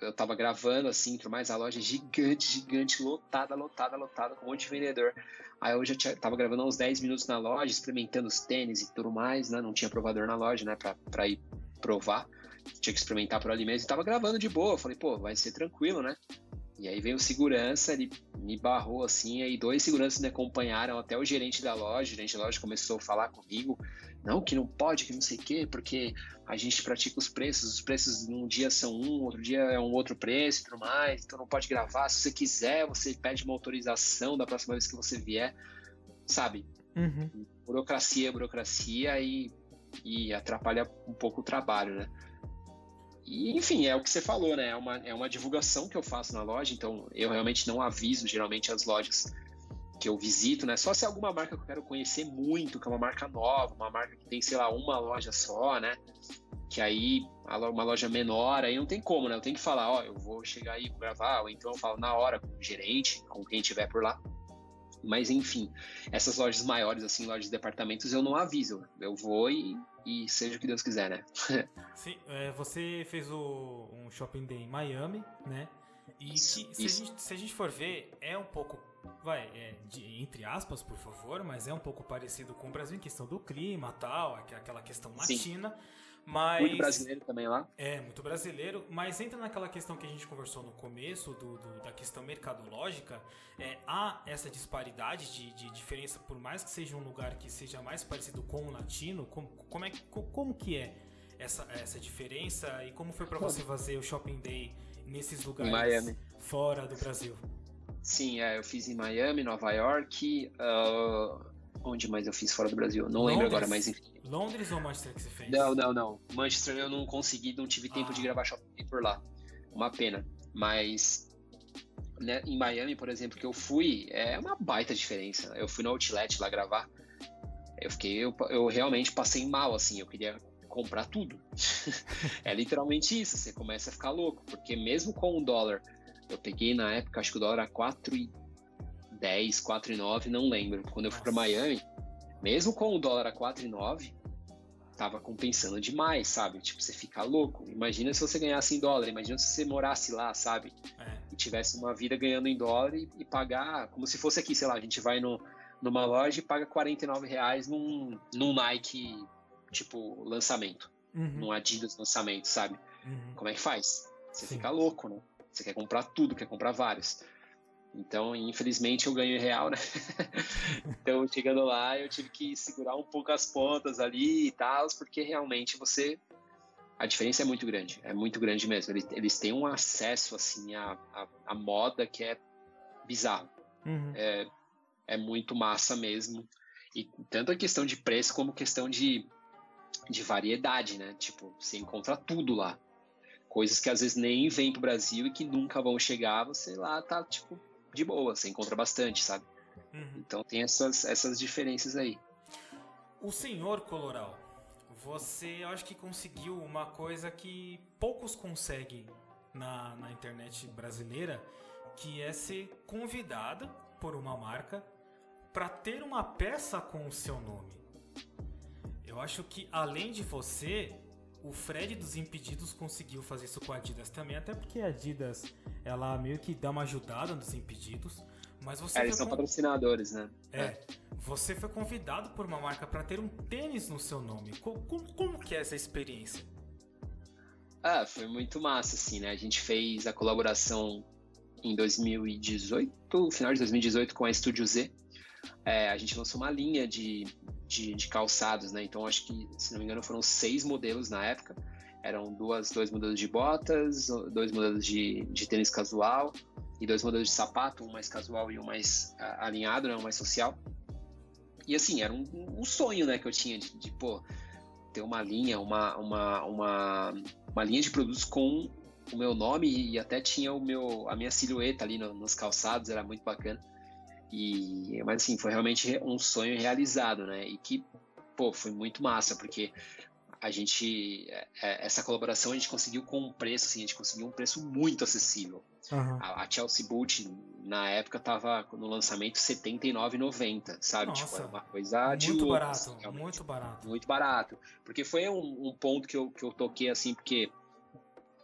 Eu tava gravando, assim, tudo mais, a loja gigante, gigante, lotada, lotada, lotada, com um monte de vendedor. Aí eu já tinha, tava gravando uns 10 minutos na loja, experimentando os tênis e tudo mais, né? Não tinha provador na loja, né? Pra, pra ir provar. Tinha que experimentar por ali mesmo. E tava gravando de boa. falei, pô, vai ser tranquilo, né? E aí veio o segurança, ele me barrou assim, aí dois seguranças me acompanharam até o gerente da loja. O gerente da loja começou a falar comigo, não, que não pode, que não sei o quê, porque a gente pratica os preços, os preços num dia são um, outro dia é um outro preço e tudo mais, então não pode gravar. Se você quiser, você pede uma autorização da próxima vez que você vier, sabe? Uhum. Burocracia, burocracia e, e atrapalha um pouco o trabalho, né? E, enfim, é o que você falou, né? É uma, é uma divulgação que eu faço na loja, então eu realmente não aviso geralmente as lojas que eu visito, né? Só se é alguma marca que eu quero conhecer muito, que é uma marca nova, uma marca que tem, sei lá, uma loja só, né? Que aí, uma loja menor, aí não tem como, né? Eu tenho que falar, ó, eu vou chegar aí, vou gravar, ou então eu falo na hora com o gerente, com quem tiver por lá. Mas enfim, essas lojas maiores, assim, lojas de departamentos, eu não aviso. Eu vou e, e seja o que Deus quiser, né? Sim, é, você fez o, um shopping day em Miami, né? E que, se, a gente, se, a gente, for ver, é um pouco. Vai, é, de, entre aspas, por favor, mas é um pouco parecido com o Brasil em questão do clima tal, aquela questão latina. Sim. Mas, muito brasileiro também lá. É, muito brasileiro. Mas entra naquela questão que a gente conversou no começo, do, do da questão mercadológica. É, há essa disparidade de, de, diferença, por mais que seja um lugar que seja mais parecido com o latino, como, como, é, como que é essa, essa diferença e como foi para você fazer o Shopping Day nesses lugares fora do Brasil? Sim, é, eu fiz em Miami, Nova York, uh, onde mais eu fiz fora do Brasil? Não Londres? lembro agora, mas enfim. Londres ou Manchester que você fez? Não, não, não. Manchester eu não consegui, não tive tempo ah. de gravar shopping por lá. Uma pena. Mas né, em Miami, por exemplo, que eu fui, é uma baita diferença. Eu fui no Outlet lá gravar. Eu fiquei, eu, eu realmente passei mal, assim. Eu queria comprar tudo. é literalmente isso. Você começa a ficar louco, porque mesmo com o dólar, eu peguei na época, acho que o dólar era 4,10, 4,9, não lembro. Quando eu fui para Miami, mesmo com o dólar a 4,9, tava compensando demais, sabe? Tipo, você fica louco. Imagina se você ganhasse em dólar, imagina se você morasse lá, sabe? É. E tivesse uma vida ganhando em dólar e, e, pagar, como se fosse aqui, sei lá, a gente vai no, numa loja e paga 49 reais num, num Nike, tipo, lançamento. Uhum. Num Adidas lançamento, sabe? Uhum. Como é que faz? Você Sim. fica louco, né? Você quer comprar tudo, quer comprar vários. Então, infelizmente, eu ganho em real, né? então, chegando lá, eu tive que segurar um pouco as pontas ali e tal, porque realmente você. A diferença é muito grande, é muito grande mesmo. Eles, eles têm um acesso, assim, à, à, à moda que é bizarro. Uhum. É, é muito massa mesmo. E tanto a questão de preço como questão de, de variedade, né? Tipo, você encontra tudo lá. Coisas que às vezes nem vêm pro Brasil e que nunca vão chegar, você lá tá, tipo, de boa, você encontra bastante, sabe? Uhum. Então tem essas, essas diferenças aí. O senhor Coloral, você eu acho que conseguiu uma coisa que poucos conseguem na, na internet brasileira, que é ser convidada por uma marca para ter uma peça com o seu nome. Eu acho que além de você, o Fred dos Impedidos conseguiu fazer isso com a Adidas também, até porque a Adidas ela meio que dá uma ajudada nos Impedidos. Mas você é, eles são patrocinadores, né? É, é. Você foi convidado por uma marca para ter um tênis no seu nome. Como, como, como, que é essa experiência? Ah, foi muito massa, assim, né? A gente fez a colaboração em 2018, final de 2018, com a Studio Z. É, a gente lançou uma linha de de, de, calçados, né? Então acho que, se não me engano, foram seis modelos na época. Eram duas, dois modelos de botas, dois modelos de, de tênis casual e dois modelos de sapato, um mais casual e um mais alinhado, né? Um mais social. E assim, era um, um sonho, né, que eu tinha de, de pô, ter uma linha, uma, uma, uma, uma linha de produtos com o meu nome e até tinha o meu, a minha silhueta ali no, nos calçados, era muito bacana. E, mas assim, foi realmente um sonho realizado, né? E que, pô, foi muito massa, porque a gente, é, é, essa colaboração a gente conseguiu com um preço, assim, a gente conseguiu um preço muito acessível. Uhum. A, Chelsea Boot, na época, tava no lançamento R$ 79,90, sabe? Nossa, tipo, era uma coisa de Muito barato, assim, muito barato. Muito barato. Porque foi um, um, ponto que eu, que eu toquei, assim, porque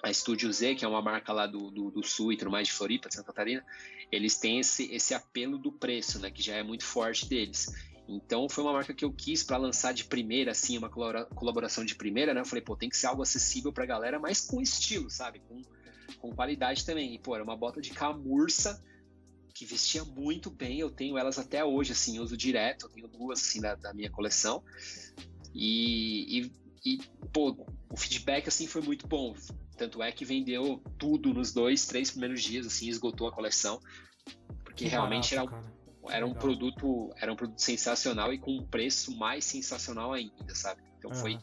a Studio Z, que é uma marca lá do, do, do Sul e tudo mais, de Floripa, de Santa Catarina, eles têm esse, esse apelo do preço, né? Que já é muito forte deles. Então foi uma marca que eu quis para lançar de primeira, assim, uma colaboração de primeira, né? Eu falei, pô, tem que ser algo acessível pra galera, mas com estilo, sabe? Com, com qualidade também. E, pô, era uma bota de camurça que vestia muito bem. Eu tenho elas até hoje, assim, uso direto. Eu tenho duas, assim, da, da minha coleção. E, e, e, pô, o feedback, assim, foi muito bom. Tanto é que vendeu tudo nos dois, três primeiros dias, assim, esgotou a coleção. Porque que realmente barato, era, era um produto era um produto sensacional e com um preço mais sensacional ainda, sabe? Então uhum. foi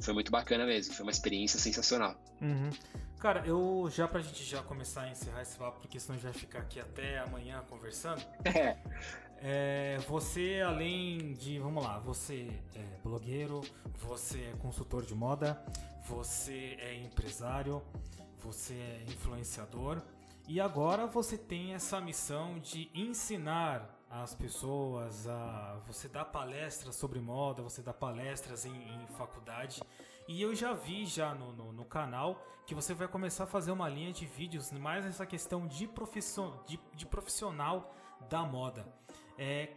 foi muito bacana mesmo, foi uma experiência sensacional. Uhum. Cara, eu já pra gente já começar a encerrar esse papo, porque senão a gente vai ficar aqui até amanhã conversando. É. é. você, além de, vamos lá, você é blogueiro, você é consultor de moda, você é empresário, você é influenciador. E agora você tem essa missão de ensinar as pessoas a você dar palestras sobre moda, você dá palestras em, em faculdade. E eu já vi já no, no, no, canal que você vai começar a fazer uma linha de vídeos mais essa questão de, profission, de, de profissional da moda. É,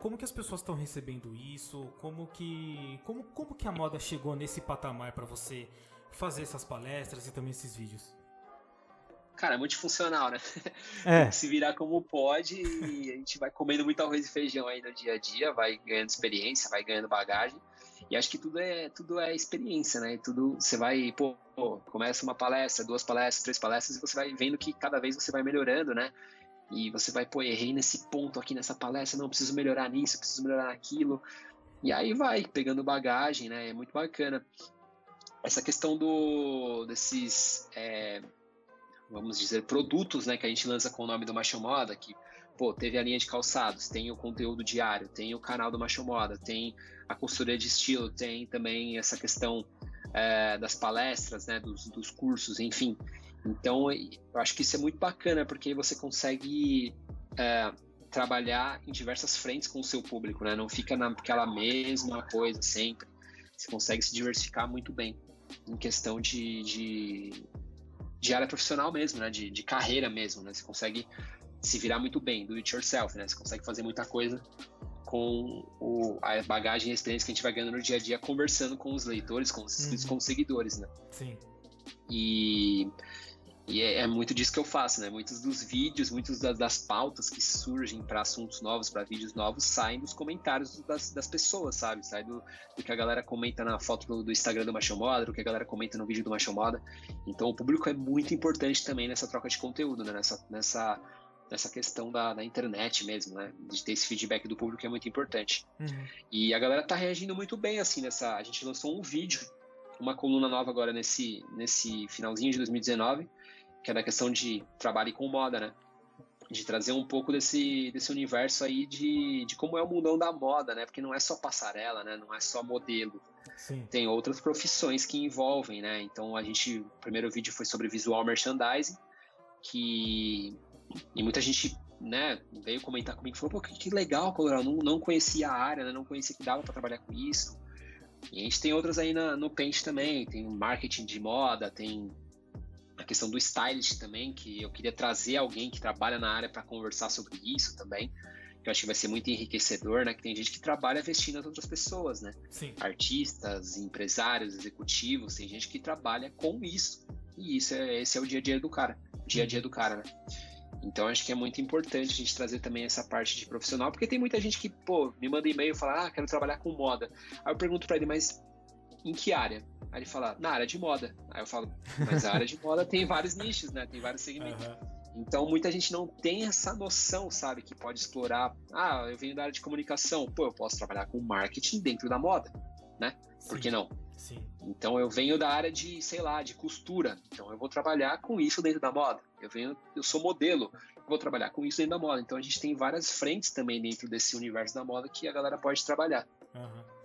como que as pessoas estão recebendo isso? Como que, como, como que a moda chegou nesse patamar para você fazer essas palestras e também esses vídeos? cara, é multifuncional, né? É. se virar como pode e a gente vai comendo muito arroz e feijão aí no dia a dia, vai ganhando experiência, vai ganhando bagagem. E acho que tudo é, tudo é experiência, né? Tudo você vai, pô, começa uma palestra, duas palestras, três palestras e você vai vendo que cada vez você vai melhorando, né? E você vai, pô, errei nesse ponto aqui nessa palestra, não preciso melhorar nisso, preciso melhorar naquilo. E aí vai pegando bagagem, né? É muito bacana. Essa questão do desses é, vamos dizer, produtos né, que a gente lança com o nome do Macho Moda, que pô, teve a linha de calçados, tem o conteúdo diário, tem o canal do Macho Moda, tem a consultoria de estilo, tem também essa questão é, das palestras, né, dos, dos cursos, enfim. Então, eu acho que isso é muito bacana, porque você consegue é, trabalhar em diversas frentes com o seu público, né? Não fica naquela mesma coisa sempre. Você consegue se diversificar muito bem em questão de, de de área profissional mesmo, né? De, de carreira mesmo, né? Você consegue se virar muito bem, do it yourself, né? Você consegue fazer muita coisa com o, a bagagem e a experiência que a gente vai ganhando no dia a dia conversando com os leitores, com os, uhum. com os seguidores, né? Sim. E e é, é, muito disso que eu faço, né? Muitos dos vídeos, muitas das, das, pautas que surgem para assuntos novos, para vídeos novos, saem dos comentários das, das pessoas, sabe? Sai do, do, que a galera comenta na foto do, do Instagram do Machão Moda, do que a galera comenta no vídeo do Machão Moda. Então o público é muito importante também nessa troca de conteúdo, né? Nessa, nessa, nessa questão da, da internet mesmo, né? De ter esse feedback do público é muito importante. Uhum. E a galera tá reagindo muito bem, assim, nessa. A gente lançou um vídeo, uma coluna nova agora nesse, nesse finalzinho de 2019 que é da questão de trabalho com moda, né? De trazer um pouco desse, desse universo aí de, de como é o mundão da moda, né? Porque não é só passarela, né? Não é só modelo. Sim. Tem outras profissões que envolvem, né? Então a gente, o primeiro vídeo foi sobre visual merchandising, que e muita gente, né, veio comentar comigo, falou, pô, que legal, Colorado, não, não conhecia a área, né? Não conhecia que dava para trabalhar com isso. E a gente tem outras aí na, no Paint também, tem marketing de moda, tem questão do stylist também, que eu queria trazer alguém que trabalha na área para conversar sobre isso também, que eu acho que vai ser muito enriquecedor, né? Que tem gente que trabalha vestindo as outras pessoas, né? Sim. Artistas, empresários, executivos, tem gente que trabalha com isso. E isso é, esse é o dia a dia do cara, o dia a dia do cara, né? Então acho que é muito importante a gente trazer também essa parte de profissional, porque tem muita gente que, pô, me manda e-mail e fala, ah, quero trabalhar com moda. Aí eu pergunto para ele, mas em que área? Aí ele fala, na área de moda. Aí eu falo, mas a área de moda tem vários nichos, né? Tem vários segmentos. Uhum. Então muita gente não tem essa noção, sabe, que pode explorar. Ah, eu venho da área de comunicação, pô, eu posso trabalhar com marketing dentro da moda, né? Sim. Por que não? Sim. Então eu venho da área de, sei lá, de costura. Então eu vou trabalhar com isso dentro da moda. Eu venho, eu sou modelo, vou trabalhar com isso dentro da moda. Então a gente tem várias frentes também dentro desse universo da moda que a galera pode trabalhar. Uhum.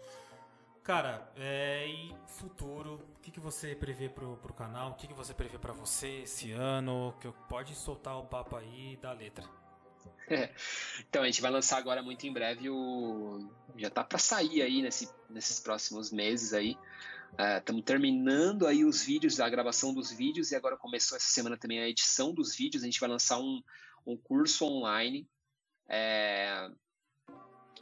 Cara, é, e futuro, o que, que você prevê pro, pro canal? O que, que você prevê para você esse ano? Que pode soltar o papo aí dar letra. É. Então, a gente vai lançar agora muito em breve o. Já tá para sair aí nesse, nesses próximos meses aí. Estamos uh, terminando aí os vídeos, a gravação dos vídeos, e agora começou essa semana também a edição dos vídeos. A gente vai lançar um, um curso online é,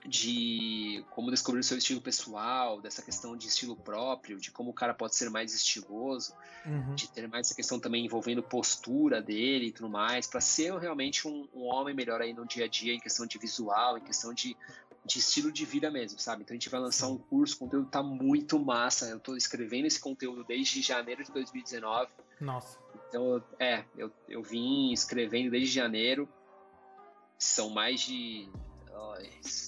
de como descobrir o seu estilo pessoal, dessa questão de estilo próprio, de como o cara pode ser mais estiloso, uhum. de ter mais essa questão também envolvendo postura dele e tudo mais, para ser realmente um, um, homem melhor aí no dia a dia, em questão de visual, em questão de, de estilo de vida mesmo, sabe? Então a gente vai lançar um curso, o conteúdo tá muito massa. Eu tô escrevendo esse conteúdo desde janeiro de 2019. Nossa. Então, é, eu, eu vim escrevendo desde janeiro. São mais de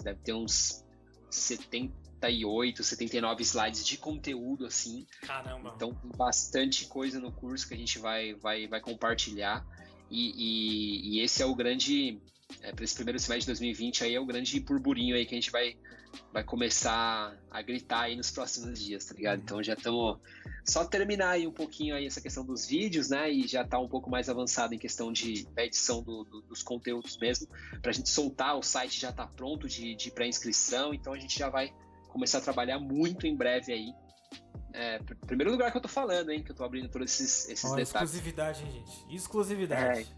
deve ter uns 78, 79 slides de conteúdo, assim. Caramba! Então bastante coisa no curso que a gente vai, vai, vai compartilhar. E, e, e esse é o grande. É, para esse primeiro semestre de 2020 aí é o grande burburinho aí que a gente vai, vai começar a gritar aí nos próximos dias, tá ligado? Então já estamos só terminar aí um pouquinho aí essa questão dos vídeos, né? E já tá um pouco mais avançado em questão de da edição do, do, dos conteúdos mesmo. Pra gente soltar, o site já tá pronto de, de pré-inscrição, então a gente já vai começar a trabalhar muito em breve aí. É, primeiro lugar que eu tô falando, hein? Que eu tô abrindo todos esses, esses oh, detalhes. Exclusividade, hein, gente? Exclusividade.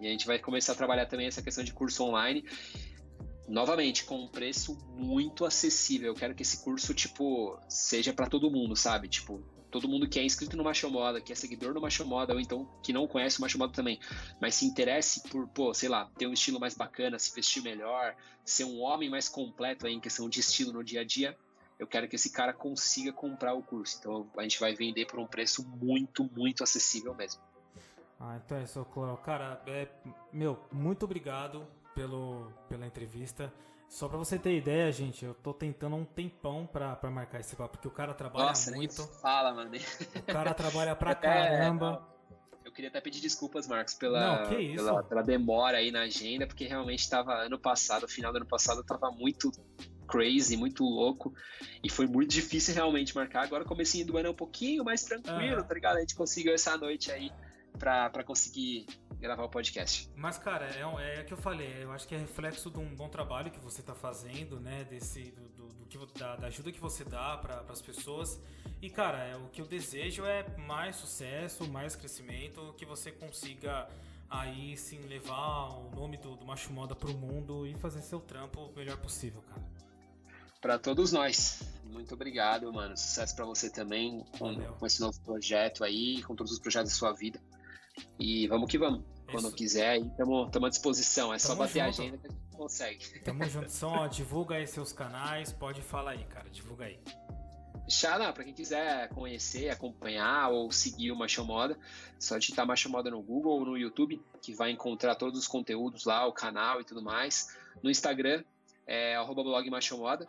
E a gente vai começar a trabalhar também essa questão de curso online novamente, com um preço muito acessível. Eu quero que esse curso, tipo, seja para todo mundo, sabe? Tipo, todo mundo que é inscrito no Macho Moda, que é seguidor do Macho Moda, ou então que não conhece o Macho Moda também, mas se interesse por, pô, sei lá, ter um estilo mais bacana, se vestir melhor, ser um homem mais completo aí em questão de estilo no dia a dia, eu quero que esse cara consiga comprar o curso. Então a gente vai vender por um preço muito, muito acessível mesmo. Ah, então é isso, Cloro. Cara, é, meu, muito obrigado pelo, pela entrevista. Só pra você ter ideia, gente, eu tô tentando um tempão pra, pra marcar esse papo, porque o cara trabalha Nossa, muito. fala, mano. O cara trabalha pra caramba. É, eu queria até pedir desculpas, Marcos, pela, Não, pela, pela, demora aí na agenda, porque realmente tava ano passado, final do ano passado, tava muito crazy, muito louco. E foi muito difícil realmente marcar. Agora comecinho do ano é um pouquinho mais tranquilo, tá ligado? A gente conseguiu essa noite aí pra, conseguir gravar o podcast. Mas, cara, é, é que eu falei, eu acho que é reflexo de um bom trabalho que você está fazendo, né? Desse, do, do, do que, da, da, ajuda que você dá para as pessoas. E, cara, é, o que eu desejo é mais sucesso, mais crescimento, que você consiga aí sim levar o nome do, do Macho Moda pro mundo e fazer seu trampo o melhor possível, cara. Para todos nós. Muito obrigado, mano. Sucesso para você também com, com, esse novo projeto aí, com todos os projetos da sua vida. E vamos que vamos. Quando Isso. quiser, estamos à disposição. É tamo só bater junto. a agenda que a gente consegue. Tamo junto. Só, ó, divulga aí seus canais, pode falar aí, cara. Divulga aí. Xará, para quem quiser conhecer, acompanhar ou seguir o Macho Moda, só digitar Macho Moda no Google ou no YouTube, que vai encontrar todos os conteúdos lá, o canal e tudo mais. No Instagram, é arroba blog Macho Moda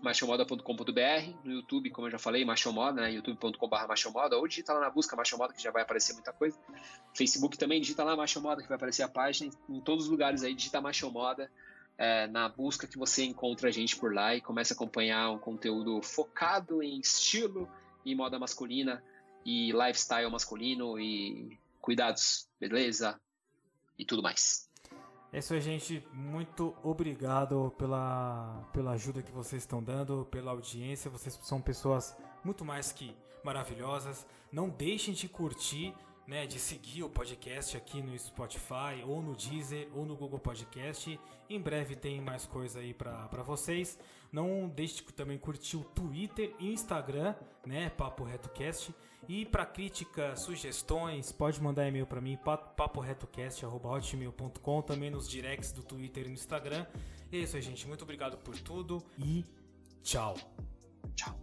machomoda.com.br, no YouTube, como eu já falei, machomoda, né, youtube.com.br machomoda, ou digita lá na busca machomoda, que já vai aparecer muita coisa. Facebook também, digita lá machomoda, que vai aparecer a página. Em todos os lugares aí, digita machomoda, é, na busca que você encontra a gente por lá e começa a acompanhar um conteúdo focado em estilo e moda masculina e lifestyle masculino e cuidados, beleza e tudo mais. É isso aí, gente. Muito obrigado pela, pela ajuda que vocês estão dando, pela audiência. Vocês são pessoas muito mais que maravilhosas. Não deixem de curtir, né, de seguir o podcast aqui no Spotify, ou no Deezer, ou no Google Podcast. Em breve tem mais coisa aí para vocês. Não deixe de também curtir o Twitter e Instagram, né, Papo RetoCast. E para críticas, sugestões, pode mandar e-mail para mim, paporetocast.hotmail.com, também nos directs do Twitter e no Instagram. É isso aí, gente. Muito obrigado por tudo e tchau. Tchau.